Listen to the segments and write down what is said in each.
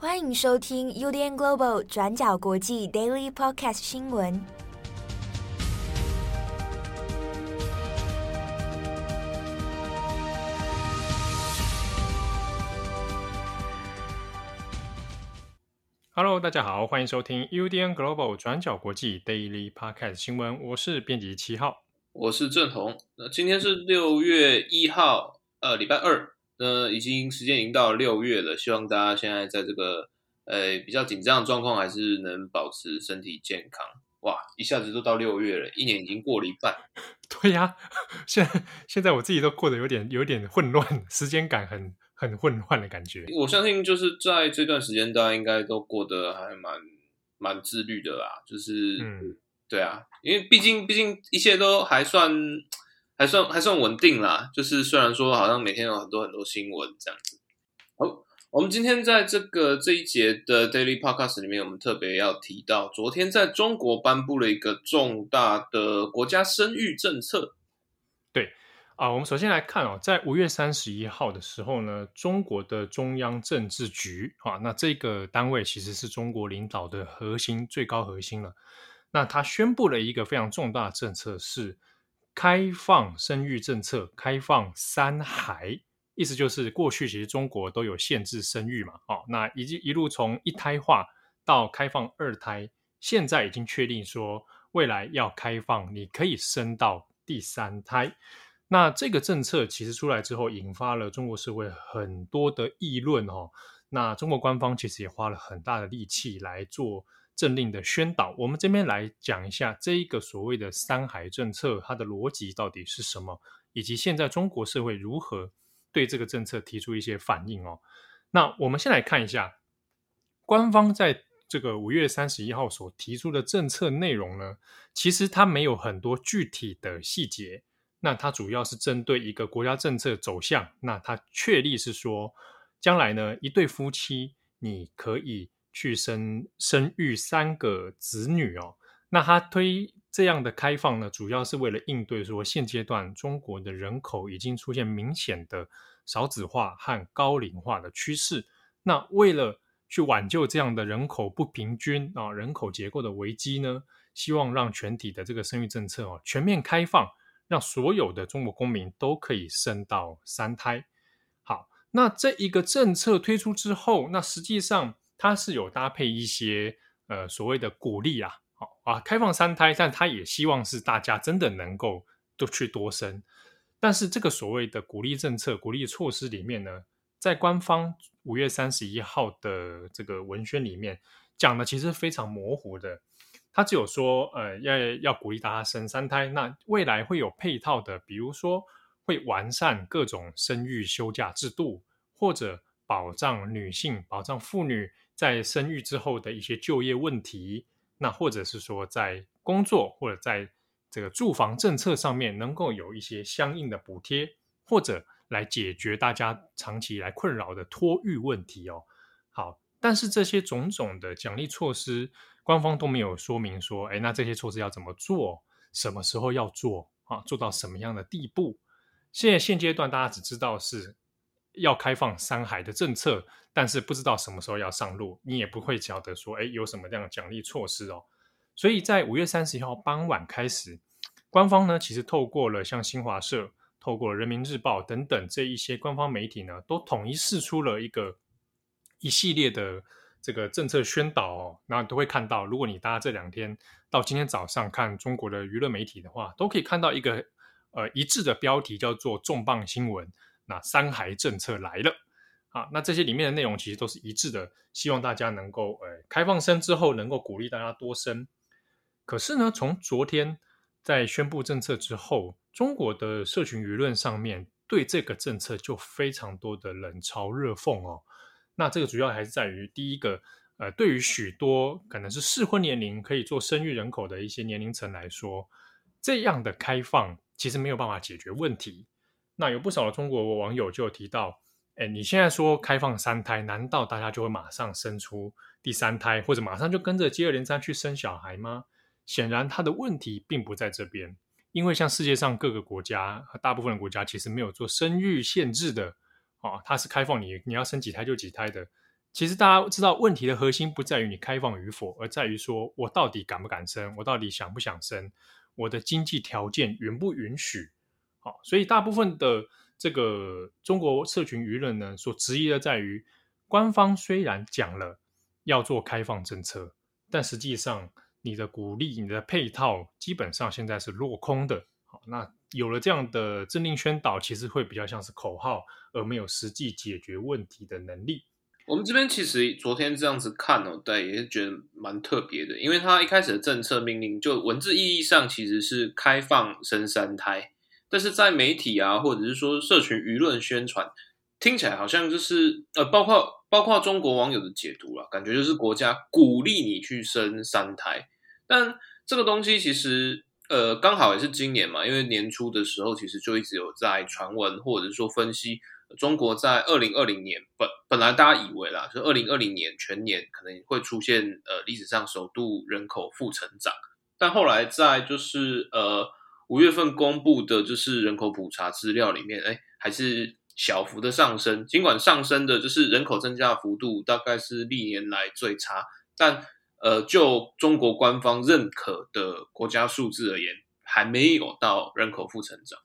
欢迎收听 UDN Global 转角国际 Daily Podcast 新闻。Hello，大家好，欢迎收听 UDN Global 转角国际 Daily Podcast 新闻。我是编辑七号，我是郑红。那今天是六月一号，呃，礼拜二。呃，已经时间已经到六月了，希望大家现在在这个呃比较紧张的状况，还是能保持身体健康。哇，一下子都到六月了，一年已经过了一半。对呀，现在现在我自己都过得有点有点混乱，时间感很很混乱的感觉。我相信就是在这段时间，大家应该都过得还蛮蛮自律的啦。就是，嗯，对啊，因为毕竟毕竟一切都还算。还算还算稳定啦，就是虽然说好像每天有很多很多新闻这样子。好，我们今天在这个这一节的 Daily Podcast 里面，我们特别要提到，昨天在中国颁布了一个重大的国家生育政策。对啊，我们首先来看哦，在五月三十一号的时候呢，中国的中央政治局啊，那这个单位其实是中国领导的核心最高核心了。那他宣布了一个非常重大的政策是。开放生育政策，开放三孩，意思就是过去其实中国都有限制生育嘛，哦，那一一路从一胎化到开放二胎，现在已经确定说未来要开放，你可以生到第三胎。那这个政策其实出来之后，引发了中国社会很多的议论哦。那中国官方其实也花了很大的力气来做。政令的宣导，我们这边来讲一下这一个所谓的三孩政策，它的逻辑到底是什么，以及现在中国社会如何对这个政策提出一些反应哦。那我们先来看一下，官方在这个五月三十一号所提出的政策内容呢，其实它没有很多具体的细节，那它主要是针对一个国家政策走向，那它确立是说，将来呢，一对夫妻你可以。去生生育三个子女哦，那他推这样的开放呢，主要是为了应对说现阶段中国的人口已经出现明显的少子化和高龄化的趋势。那为了去挽救这样的人口不平均啊，人口结构的危机呢，希望让全体的这个生育政策哦全面开放，让所有的中国公民都可以生到三胎。好，那这一个政策推出之后，那实际上。它是有搭配一些呃所谓的鼓励啊，好啊，开放三胎，但他也希望是大家真的能够都去多生。但是这个所谓的鼓励政策、鼓励措施里面呢，在官方五月三十一号的这个文宣里面讲的其实非常模糊的，他只有说呃要要鼓励大家生三胎，那未来会有配套的，比如说会完善各种生育休假制度，或者保障女性、保障妇女。在生育之后的一些就业问题，那或者是说在工作或者在这个住房政策上面，能够有一些相应的补贴，或者来解决大家长期以来困扰的托育问题哦。好，但是这些种种的奖励措施，官方都没有说明说，哎，那这些措施要怎么做，什么时候要做啊？做到什么样的地步？现在现阶段大家只知道是。要开放三孩的政策，但是不知道什么时候要上路，你也不会晓得说，哎，有什么这样的奖励措施哦。所以在五月三十一号傍晚开始，官方呢其实透过了像新华社、透过人民日报等等这一些官方媒体呢，都统一释出了一个一系列的这个政策宣导哦。那都会看到，如果你大家这两天到今天早上看中国的娱乐媒体的话，都可以看到一个呃一致的标题，叫做“重磅新闻”。那三孩政策来了，啊，那这些里面的内容其实都是一致的，希望大家能够，呃，开放生之后能够鼓励大家多生。可是呢，从昨天在宣布政策之后，中国的社群舆论上面对这个政策就非常多的冷嘲热讽哦。那这个主要还是在于第一个，呃，对于许多可能是适婚年龄可以做生育人口的一些年龄层来说，这样的开放其实没有办法解决问题。那有不少的中国网友就有提到，哎，你现在说开放三胎，难道大家就会马上生出第三胎，或者马上就跟着接二连三去生小孩吗？显然，他的问题并不在这边，因为像世界上各个国家，大部分的国家其实没有做生育限制的，啊，它是开放你你要生几胎就几胎的，其实大家知道，问题的核心不在于你开放与否，而在于说我到底敢不敢生，我到底想不想生，我的经济条件允不允许。所以大部分的这个中国社群舆论呢，所质疑的在于，官方虽然讲了要做开放政策，但实际上你的鼓励、你的配套，基本上现在是落空的。好，那有了这样的政令宣导，其实会比较像是口号，而没有实际解决问题的能力。我们这边其实昨天这样子看哦，对，也是觉得蛮特别的，因为他一开始的政策命令，就文字意义上其实是开放生三胎。但是在媒体啊，或者是说社群舆论宣传，听起来好像就是呃，包括包括中国网友的解读啦，感觉就是国家鼓励你去生三胎。但这个东西其实呃，刚好也是今年嘛，因为年初的时候其实就一直有在传闻，或者是说分析中国在二零二零年本本来大家以为啦，就二零二零年全年可能会出现呃历史上首度人口负成长，但后来在就是呃。五月份公布的就是人口普查资料里面，哎，还是小幅的上升。尽管上升的就是人口增加幅度大概是历年来最差，但呃，就中国官方认可的国家数字而言，还没有到人口负成长。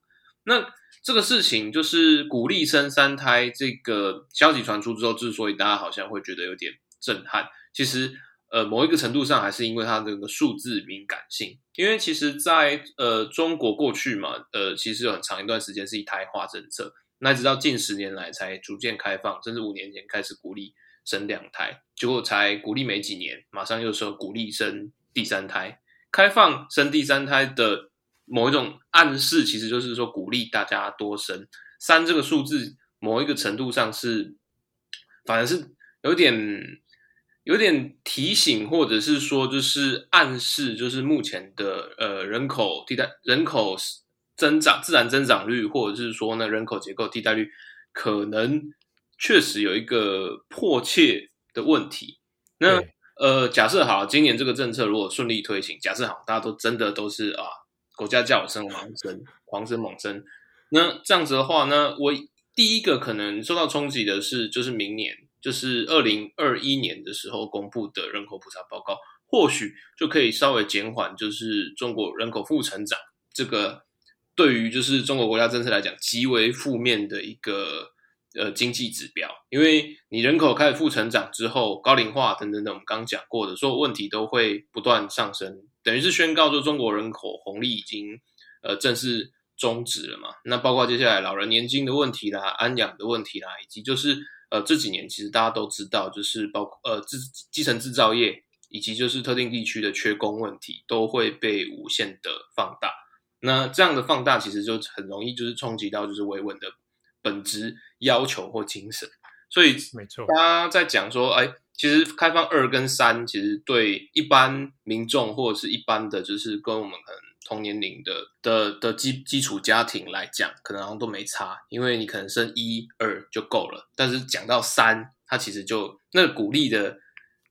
那这个事情就是鼓励生三胎这个消息传出之后，之所以大家好像会觉得有点震撼，其实。呃，某一个程度上还是因为它这个数字敏感性，因为其实在，呃中国过去嘛，呃，其实有很长一段时间是一胎化政策，那直到近十年来才逐渐开放，甚至五年前开始鼓励生两胎，结果才鼓励没几年，马上又说鼓励生第三胎，开放生第三胎的某一种暗示，其实就是说鼓励大家多生三这个数字，某一个程度上是，反而是有点。有点提醒，或者是说，就是暗示，就是目前的呃人口替代人口增长自然增长率，或者是说呢人口结构替代率，可能确实有一个迫切的问题。那呃，假设好，今年这个政策如果顺利推行，假设好，大家都真的都是啊，国家叫我生狂生，狂生猛生，那这样子的话呢，我第一个可能受到冲击的是，就是明年。就是二零二一年的时候公布的人口普查报告，或许就可以稍微减缓，就是中国人口负成长这个对于就是中国国家政策来讲极为负面的一个呃经济指标。因为你人口开始负成长之后，高龄化等等等，我们刚讲过的所有问题都会不断上升，等于是宣告说中国人口红利已经呃正式终止了嘛。那包括接下来老人年金的问题啦、安养的问题啦，以及就是。呃，这几年其实大家都知道，就是包括呃，制基层制造业以及就是特定地区的缺工问题，都会被无限的放大。那这样的放大，其实就很容易就是冲击到就是维稳的本质要求或精神。所以，没错，大家在讲说，哎，其实开放二跟三，其实对一般民众或者是一般的就是跟我们可能。同年龄的的的基基础家庭来讲，可能好像都没差，因为你可能生一二就够了。但是讲到三，它其实就那个鼓励的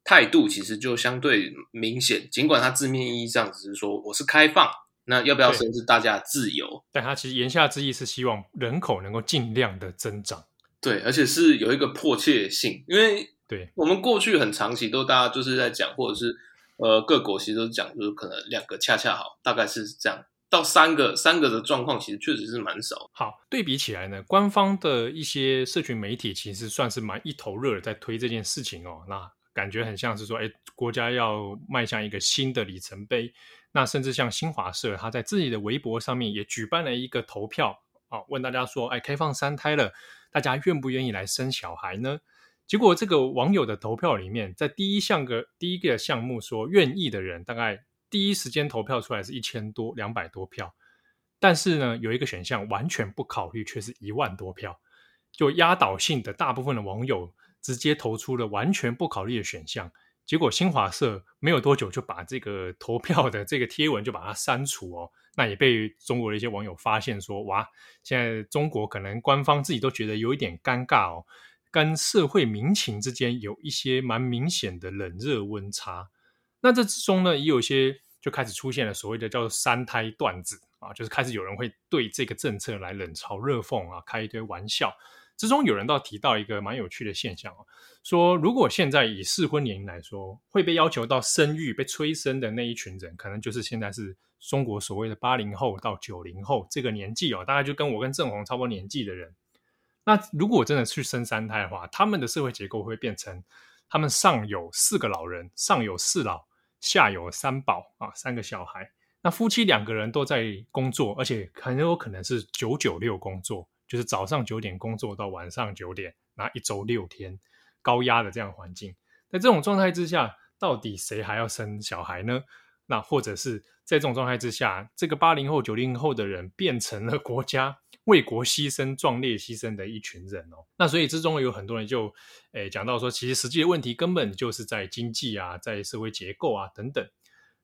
态度，其实就相对明显。尽管它字面意义上只是说我是开放，那要不要生是大家的自由，但它其实言下之意是希望人口能够尽量的增长。对，而且是有一个迫切性，因为对我们过去很长期都大家就是在讲，或者是。呃，各国其实都讲，就是可能两个恰恰好，大概是这样。到三个，三个的状况其实确实是蛮少。好，对比起来呢，官方的一些社群媒体其实算是蛮一头热的，在推这件事情哦。那感觉很像是说，哎，国家要迈向一个新的里程碑。那甚至像新华社，他在自己的微博上面也举办了一个投票啊，问大家说，哎，开放三胎了，大家愿不愿意来生小孩呢？结果这个网友的投票里面，在第一项个第一个项目说愿意的人，大概第一时间投票出来是一千多两百多票，但是呢，有一个选项完全不考虑，却是一万多票，就压倒性的大部分的网友直接投出了完全不考虑的选项。结果新华社没有多久就把这个投票的这个贴文就把它删除哦，那也被中国的一些网友发现说，哇，现在中国可能官方自己都觉得有一点尴尬哦。跟社会民情之间有一些蛮明显的冷热温差，那这之中呢，也有些就开始出现了所谓的叫做“三胎段子”啊，就是开始有人会对这个政策来冷嘲热讽啊，开一堆玩笑。之中有人倒提到一个蛮有趣的现象哦，说如果现在以适婚年龄来说，会被要求到生育、被催生的那一群人，可能就是现在是中国所谓的八零后到九零后这个年纪哦，大概就跟我跟郑红差不多年纪的人。那如果真的去生三胎的话，他们的社会结构会变成，他们上有四个老人，上有四老，下有三宝啊，三个小孩。那夫妻两个人都在工作，而且很有可能是九九六工作，就是早上九点工作到晚上九点，那一周六天，高压的这样环境。在这种状态之下，到底谁还要生小孩呢？那或者是在这种状态之下，这个八零后、九零后的人变成了国家为国牺牲、壮烈牺牲的一群人哦。那所以之中有很多人就诶讲到说，其实实际的问题根本就是在经济啊，在社会结构啊等等。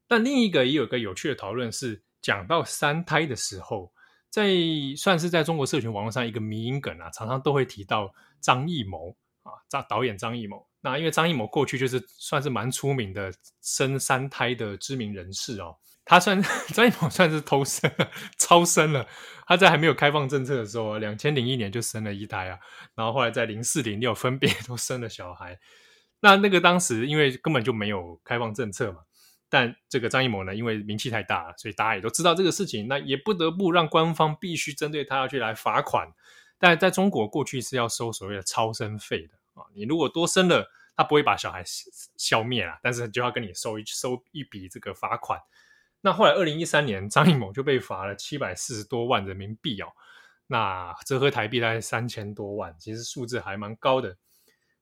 但另一个也有个有趣的讨论是，讲到三胎的时候，在算是在中国社群网络上一个迷因梗啊，常常都会提到张艺谋啊，张导演张艺谋。那因为张艺谋过去就是算是蛮出名的生三胎的知名人士哦，他算 张艺谋算是偷生，超生了。他在还没有开放政策的时候，两千零一年就生了一胎啊，然后后来在零四零六分别 都生了小孩。那那个当时因为根本就没有开放政策嘛。但这个张艺谋呢，因为名气太大，所以大家也都知道这个事情，那也不得不让官方必须针对他要去来罚款。但在中国过去是要收所谓的超生费的啊，你如果多生了，他不会把小孩消灭了，但是就要跟你收一收一笔这个罚款。那后来二零一三年，张艺谋就被罚了七百四十多万人民币哦，那折合台币大概三千多万，其实数字还蛮高的。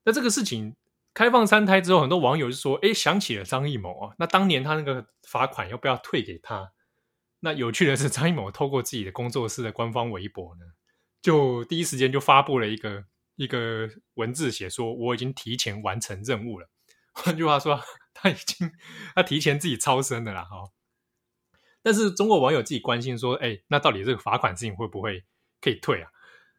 那这个事情。开放三胎之后，很多网友就说：“哎，想起了张艺谋啊，那当年他那个罚款要不要退给他？”那有趣的是，张艺谋透过自己的工作室的官方微博呢，就第一时间就发布了一个一个文字，写说：“我已经提前完成任务了。”换句话说，他已经他提前自己超生了啦。哈，但是中国网友自己关心说：“哎，那到底这个罚款事情会不会可以退啊？”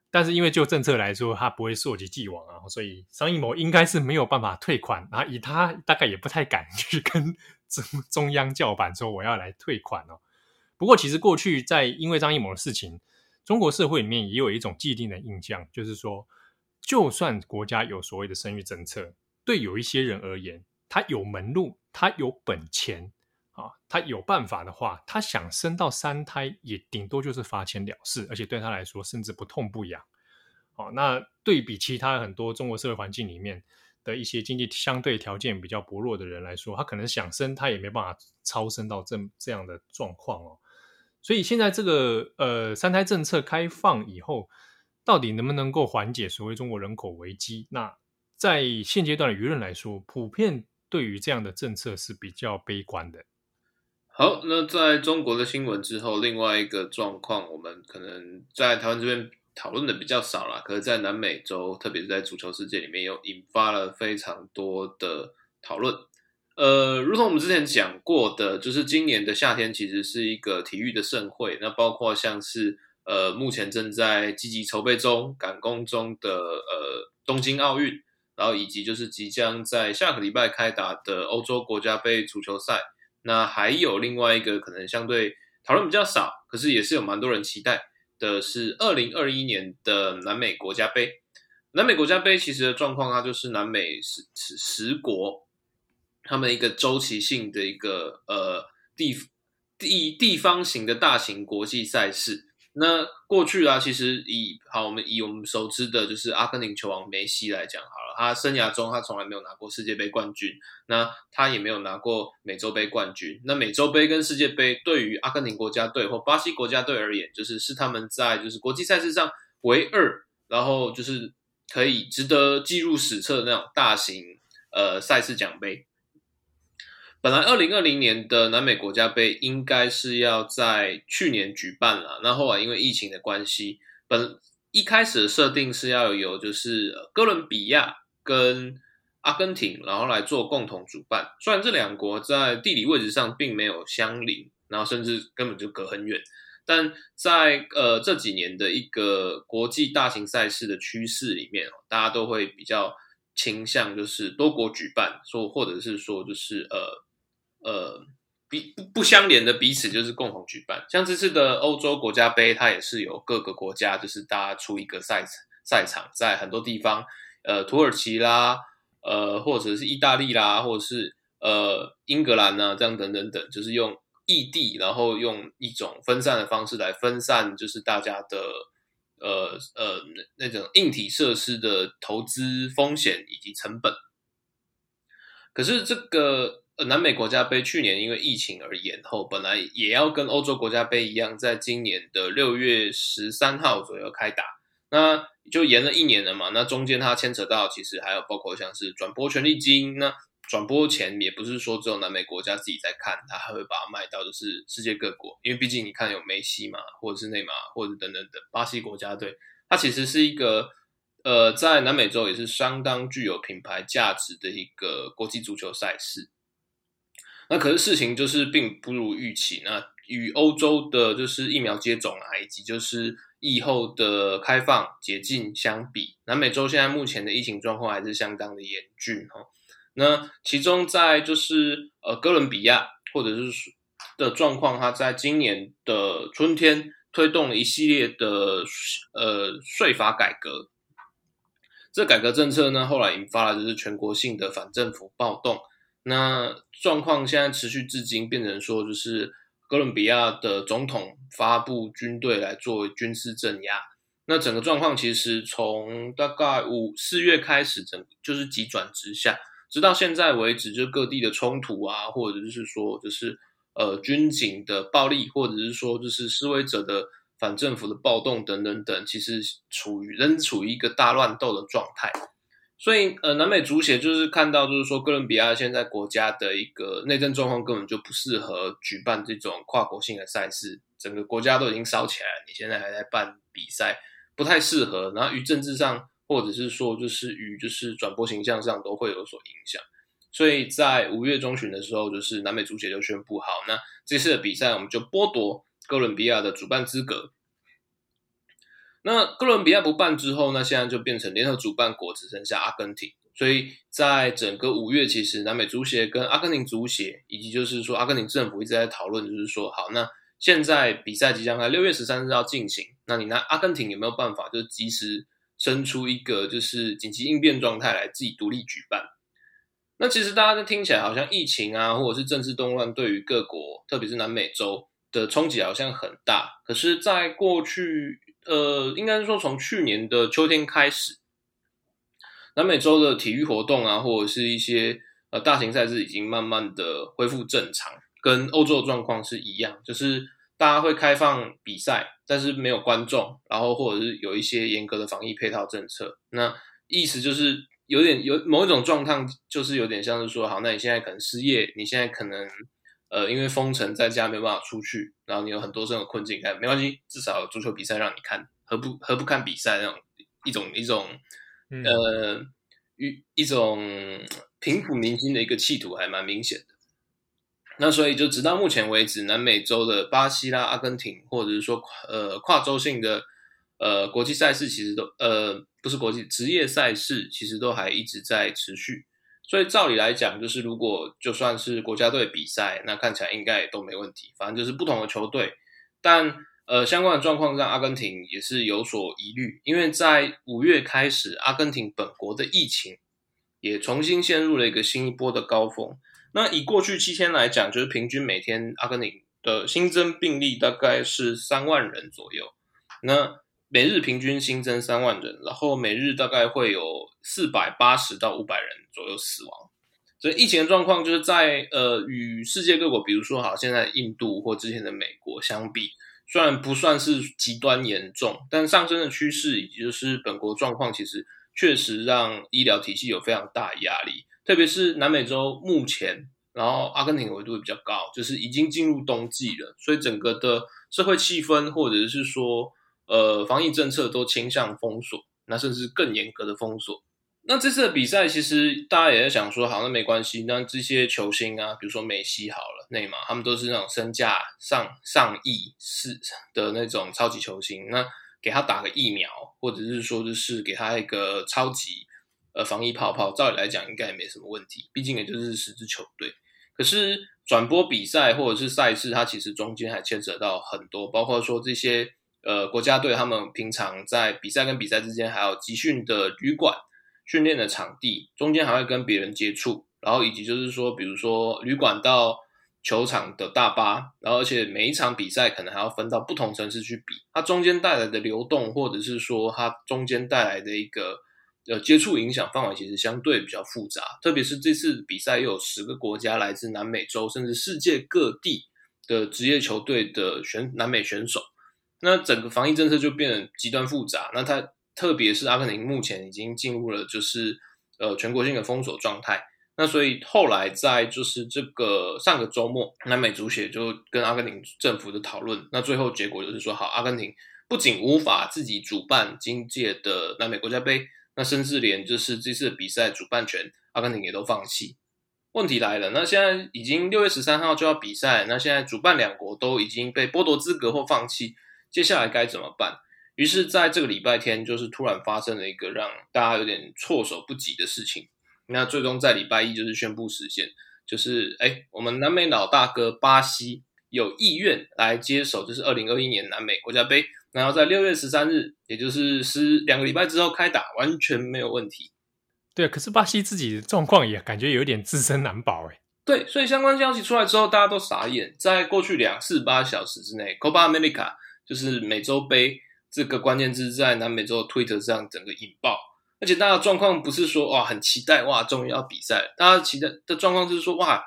但是因为就政策来说，他不会溯及既往啊，所以张艺谋应该是没有办法退款，然后以他大概也不太敢去跟 中中央叫板说我要来退款哦。不过其实过去在因为张艺谋的事情，中国社会里面也有一种既定的印象，就是说，就算国家有所谓的生育政策，对有一些人而言，他有门路，他有本钱。啊，他有办法的话，他想生到三胎，也顶多就是罚钱了事，而且对他来说，甚至不痛不痒。哦，那对比其他很多中国社会环境里面的一些经济相对条件比较薄弱的人来说，他可能想生，他也没办法超生到这这样的状况哦。所以现在这个呃三胎政策开放以后，到底能不能够缓解所谓中国人口危机？那在现阶段的舆论来说，普遍对于这样的政策是比较悲观的。好，那在中国的新闻之后，另外一个状况，我们可能在台湾这边讨论的比较少了，可是，在南美洲，特别是在足球世界里面，又引发了非常多的讨论。呃，如同我们之前讲过的，就是今年的夏天其实是一个体育的盛会，那包括像是呃，目前正在积极筹备中、赶工中的呃东京奥运，然后以及就是即将在下个礼拜开打的欧洲国家杯足球赛。那还有另外一个可能相对讨论比较少，可是也是有蛮多人期待的，是二零二一年的南美国家杯。南美国家杯其实的状况，它就是南美十十十国他们一个周期性的一个呃地地地方型的大型国际赛事。那过去啊，其实以好，我们以我们熟知的就是阿根廷球王梅西来讲好了，他生涯中他从来没有拿过世界杯冠军，那他也没有拿过美洲杯冠军。那美洲杯跟世界杯对于阿根廷国家队或巴西国家队而言，就是是他们在就是国际赛事上唯二，然后就是可以值得记入史册的那种大型呃赛事奖杯。本来二零二零年的南美国家杯应该是要在去年举办了，那后来因为疫情的关系，本一开始的设定是要有就是哥伦比亚跟阿根廷，然后来做共同主办。虽然这两国在地理位置上并没有相邻，然后甚至根本就隔很远，但在呃这几年的一个国际大型赛事的趋势里面，大家都会比较倾向就是多国举办，说或者是说就是呃。呃，彼不不相连的彼此就是共同举办，像这次的欧洲国家杯，它也是由各个国家就是大家出一个赛赛场，在很多地方，呃，土耳其啦，呃，或者是意大利啦，或者是呃英格兰呐，这样等等等，就是用异地，然后用一种分散的方式来分散，就是大家的呃呃那种硬体设施的投资风险以及成本。可是这个。呃，南美国家杯去年因为疫情而延后，本来也要跟欧洲国家杯一样，在今年的六月十三号左右开打，那就延了一年了嘛。那中间它牵扯到，其实还有包括像是转播权利金，那转播钱也不是说只有南美国家自己在看，它还会把它卖到就是世界各国，因为毕竟你看有梅西嘛，或者是内马尔，或者等等等巴西国家队，它其实是一个呃，在南美洲也是相当具有品牌价值的一个国际足球赛事。那可是事情就是并不如预期。那与欧洲的就是疫苗接种啊，以及就是疫后的开放解禁相比，南美洲现在目前的疫情状况还是相当的严峻哈。那其中在就是呃哥伦比亚或者是的状况，它在今年的春天推动了一系列的呃税法改革。这改革政策呢，后来引发了就是全国性的反政府暴动。那状况现在持续至今，变成说就是哥伦比亚的总统发布军队来作为军事镇压。那整个状况其实从大概五四月开始，整就是急转直下，直到现在为止，就各地的冲突啊，或者就是说就是呃军警的暴力，或者是说就是示威者的反政府的暴动等等等，其实处于仍处于一个大乱斗的状态。所以，呃，南美足协就是看到，就是说，哥伦比亚现在国家的一个内政状况根本就不适合举办这种跨国性的赛事，整个国家都已经烧起来了，你现在还在办比赛，不太适合。然后，于政治上，或者是说，就是与就是转播形象上都会有所影响。所以在五月中旬的时候，就是南美足协就宣布，好，那这次的比赛我们就剥夺哥伦比亚的主办资格。那哥伦比亚不办之后，那现在就变成联合主办国只剩下阿根廷。所以在整个五月，其实南美足协跟阿根廷足协，以及就是说阿根廷政府一直在讨论，就是说，好，那现在比赛即将在六月十三日要进行，那你拿阿根廷有没有办法，就及时生出一个就是紧急应变状态来自己独立举办？那其实大家都听起来好像疫情啊，或者是政治动乱，对于各国，特别是南美洲的冲击好像很大。可是，在过去。呃，应该是说从去年的秋天开始，南美洲的体育活动啊，或者是一些呃大型赛事已经慢慢的恢复正常，跟欧洲的状况是一样，就是大家会开放比赛，但是没有观众，然后或者是有一些严格的防疫配套政策。那意思就是有点有某一种状况，就是有点像是说，好，那你现在可能失业，你现在可能。呃，因为封城在家没有办法出去，然后你有很多这种困境，但没关系，至少有足球比赛让你看，何不何不看比赛那种一种一种、嗯、呃一一种平抚民心的一个企图，还蛮明显的。那所以就直到目前为止，南美洲的巴西啦、阿根廷，或者是说呃跨洲性的呃国际赛事，其实都呃不是国际职业赛事，其实都还一直在持续。所以照理来讲，就是如果就算是国家队比赛，那看起来应该也都没问题。反正就是不同的球队，但呃，相关的状况让阿根廷也是有所疑虑，因为在五月开始，阿根廷本国的疫情也重新陷入了一个新一波的高峰。那以过去七天来讲，就是平均每天阿根廷的新增病例大概是三万人左右。那每日平均新增三万人，然后每日大概会有四百八十到五百人左右死亡。所以疫情的状况就是在呃与世界各国，比如说好现在印度或之前的美国相比，虽然不算是极端严重，但上升的趋势以及就是本国状况，其实确实让医疗体系有非常大压力。特别是南美洲目前，然后阿根廷的纬度比较高，就是已经进入冬季了，所以整个的社会气氛或者是说。呃，防疫政策都倾向封锁，那甚至更严格的封锁。那这次的比赛，其实大家也在想说，好，那没关系。那这些球星啊，比如说梅西好了，内马尔，他们都是那种身价上上亿是的那种超级球星。那给他打个疫苗，或者是说就是给他一个超级呃防疫泡泡，照理来讲应该也没什么问题。毕竟也就是十支球队。可是转播比赛或者是赛事，它其实中间还牵扯到很多，包括说这些。呃国家队他们平常在比赛跟比赛之间还有集训的旅馆、训练的场地，中间还会跟别人接触，然后以及就是说，比如说旅馆到球场的大巴，然后而且每一场比赛可能还要分到不同城市去比，它中间带来的流动，或者是说它中间带来的一个呃接触影响范围，其实相对比较复杂。特别是这次比赛又有十个国家来自南美洲，甚至世界各地的职业球队的选南美选手，那整个防疫政策就变得极端复杂。那它特别是阿根廷目前已经进入了就是呃全国性的封锁状态。那所以后来在就是这个上个周末，南美足协就跟阿根廷政府的讨论，那最后结果就是说，好，阿根廷不仅无法自己主办今届的南美国家杯，那甚至连就是这次比赛主办权，阿根廷也都放弃。问题来了，那现在已经六月十三号就要比赛，那现在主办两国都已经被剥夺资格或放弃，接下来该怎么办？于是在这个礼拜天，就是突然发生了一个让大家有点措手不及的事情。那最终在礼拜一就是宣布实现，就是哎，我们南美老大哥巴西有意愿来接手，就是二零二一年南美国家杯，然后在六月十三日，也就是十两个礼拜之后开打，完全没有问题。对，可是巴西自己的状况也感觉有点自身难保哎。对，所以相关消息出来之后，大家都傻眼。在过去两四八小时之内，Copa America 就是美洲杯这个关键字在南美洲的推特上整个引爆。而且大家状况不是说哇很期待哇终于要比赛，大家期待的状况就是说哇，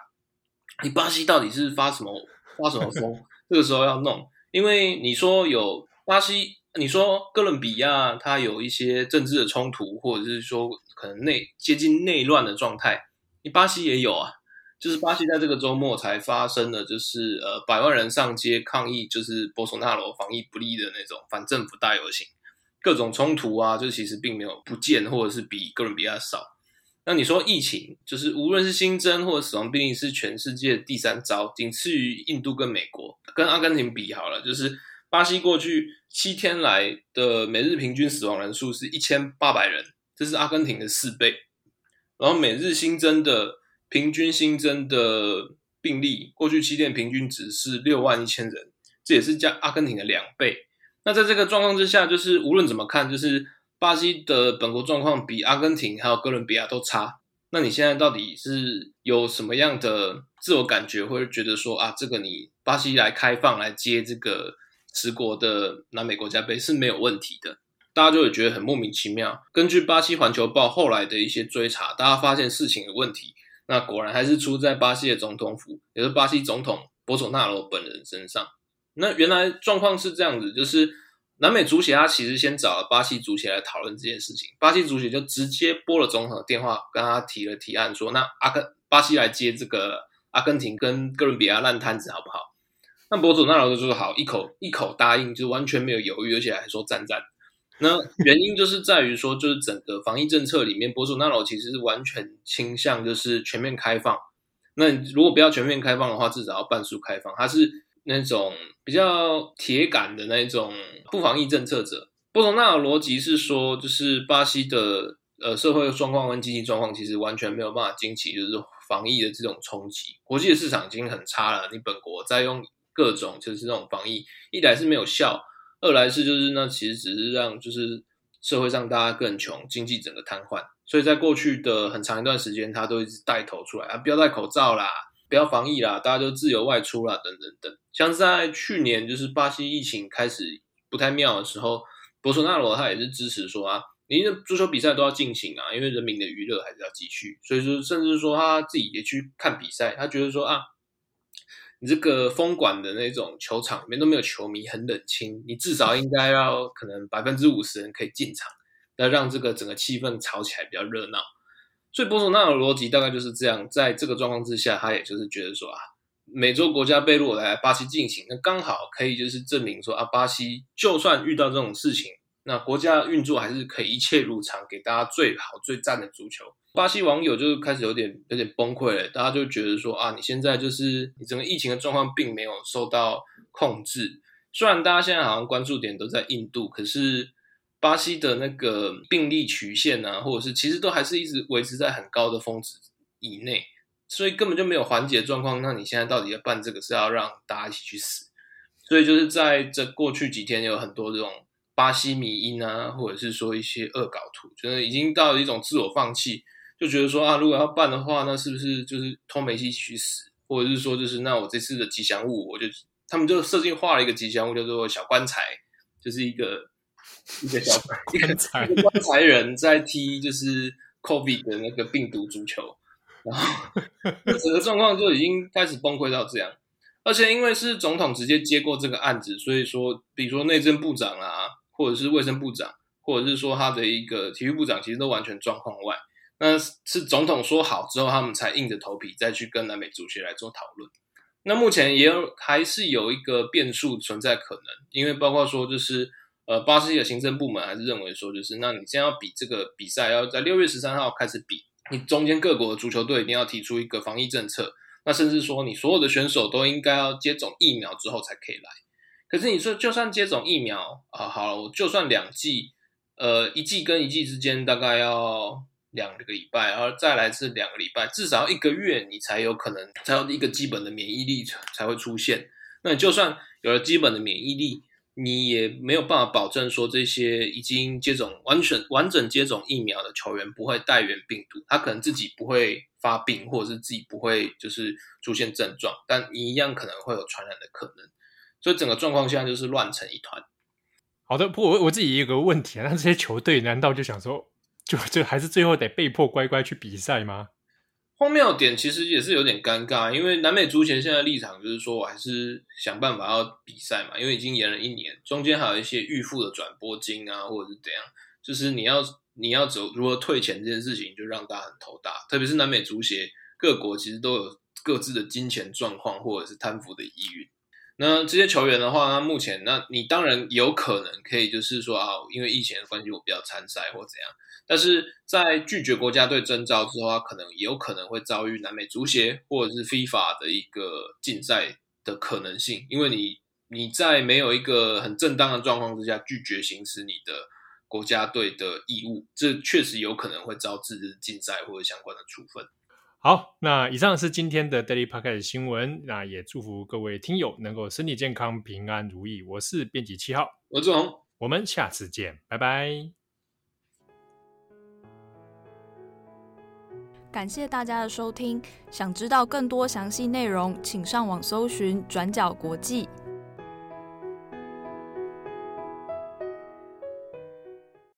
你巴西到底是发什么发什么疯？这个时候要弄，因为你说有巴西，你说哥伦比亚它有一些政治的冲突，或者是说可能内接近内乱的状态，你巴西也有啊，就是巴西在这个周末才发生的，就是呃百万人上街抗议，就是波索纳罗防疫不力的那种反政府大游行。各种冲突啊，就其实并没有不见，或者是比哥伦比亚少。那你说疫情，就是无论是新增或者死亡病例，是全世界第三招，仅次于印度跟美国，跟阿根廷比好了。就是巴西过去七天来的每日平均死亡人数是一千八百人，这是阿根廷的四倍。然后每日新增的平均新增的病例，过去七天平均值是六万一千人，这也是加阿根廷的两倍。那在这个状况之下，就是无论怎么看，就是巴西的本国状况比阿根廷还有哥伦比亚都差。那你现在到底是有什么样的自我感觉，或者觉得说啊，这个你巴西来开放来接这个十国的南美国家杯是没有问题的？大家就会觉得很莫名其妙。根据巴西环球报后来的一些追查，大家发现事情的问题，那果然还是出在巴西的总统府，也是巴西总统博索纳罗本人身上。那原来状况是这样子，就是南美足协他其实先找了巴西足协来讨论这件事情，巴西足协就直接拨了总统的电话，跟他提了提案，说那阿根巴西来接这个阿根廷跟哥伦比亚烂摊子好不好？那博索纳罗就说好，一口一口答应，就完全没有犹豫，而且还说赞赞。那原因就是在于说，就是整个防疫政策里面，博索纳罗其实是完全倾向就是全面开放。那如果不要全面开放的话，至少要半数开放，他是。那种比较铁杆的那种不防疫政策者，博索纳罗逻辑是说，就是巴西的呃社会状况跟经济状况其实完全没有办法经起就是防疫的这种冲击，国际的市场已经很差了，你本国再用各种就是这种防疫，一来是没有效，二来是就是那其实只是让就是社会上大家更穷，经济整个瘫痪，所以在过去的很长一段时间，他都一直带头出来啊，不要戴口罩啦。不要防疫啦，大家就自由外出啦，等等等。像在去年，就是巴西疫情开始不太妙的时候，博索纳罗他也是支持说啊，你的足球比赛都要进行啊，因为人民的娱乐还是要继续。所以说，甚至说他自己也去看比赛，他觉得说啊，你这个封馆的那种球场里面都没有球迷，很冷清，你至少应该要 可能百分之五十人可以进场，那让这个整个气氛炒起来比较热闹。所以博索纳罗的逻辑大概就是这样，在这个状况之下，他也就是觉得说啊，美洲国家杯如果来巴西进行，那刚好可以就是证明说啊，巴西就算遇到这种事情，那国家运作还是可以一切如常，给大家最好最赞的足球。巴西网友就开始有点有点崩溃了，大家就觉得说啊，你现在就是你整个疫情的状况并没有受到控制，虽然大家现在好像关注点都在印度，可是。巴西的那个病例曲线啊，或者是其实都还是一直维持在很高的峰值以内，所以根本就没有缓解状况。那你现在到底要办这个，是要让大家一起去死？所以就是在这过去几天有很多这种巴西迷因啊，或者是说一些恶搞图，就是已经到了一种自我放弃，就觉得说啊，如果要办的话，那是不是就是拖梅西一起去死，或者是说就是那我这次的吉祥物，我就他们就设计画了一个吉祥物叫做小棺材，就是一个一个小棺材，一个棺材人在踢就是 COVID 的那个病毒足球，然后整个状况就已经开始崩溃到这样。而且因为是总统直接接过这个案子，所以说，比如说内政部长啊，或者是卫生部长，或者是说他的一个体育部长，其实都完全状况外。那是总统说好之后，他们才硬着头皮再去跟南美足协来做讨论。那目前也有还是有一个变数存在可能，因为包括说就是呃，巴西的行政部门还是认为说，就是那你现在要比这个比赛，要在六月十三号开始比，你中间各国的足球队一定要提出一个防疫政策。那甚至说，你所有的选手都应该要接种疫苗之后才可以来。可是你说，就算接种疫苗啊，好了，我就算两剂，呃，一剂跟一剂之间大概要两个礼拜，然后再来是两个礼拜，至少一个月，你才有可能才有一个基本的免疫力才会出现。那就算有了基本的免疫力，你也没有办法保证说，这些已经接种完全完整接种疫苗的球员不会带原病毒，他可能自己不会发病，或者是自己不会就是出现症状，但你一样可能会有传染的可能，所以整个状况现在就是乱成一团。好的，不过我我自己也有个问题啊，那这些球队难道就想说，就就还是最后得被迫乖乖去比赛吗？荒谬点其实也是有点尴尬，因为南美足协现在立场就是说我还是想办法要比赛嘛，因为已经延了一年，中间还有一些预付的转播金啊，或者是怎样，就是你要你要走如何退钱这件事情，就让大家很头大。特别是南美足协各国其实都有各自的金钱状况或者是贪腐的疑云。那这些球员的话，那目前那你当然有可能可以就是说啊，因为疫情的关系，我不要参赛或怎样。但是在拒绝国家队征召之后，他可能也有可能会遭遇南美足协或者是 FIFA 的一个禁赛的可能性，因为你你在没有一个很正当的状况之下拒绝行使你的国家队的义务，这确实有可能会招致禁赛或者相关的处分。好，那以上是今天的 Daily Podcast 的新闻，那也祝福各位听友能够身体健康、平安如意。我是编辑七号，我是志宏，我们下次见，拜拜。感谢大家的收听，想知道更多详细内容，请上网搜寻转角国际。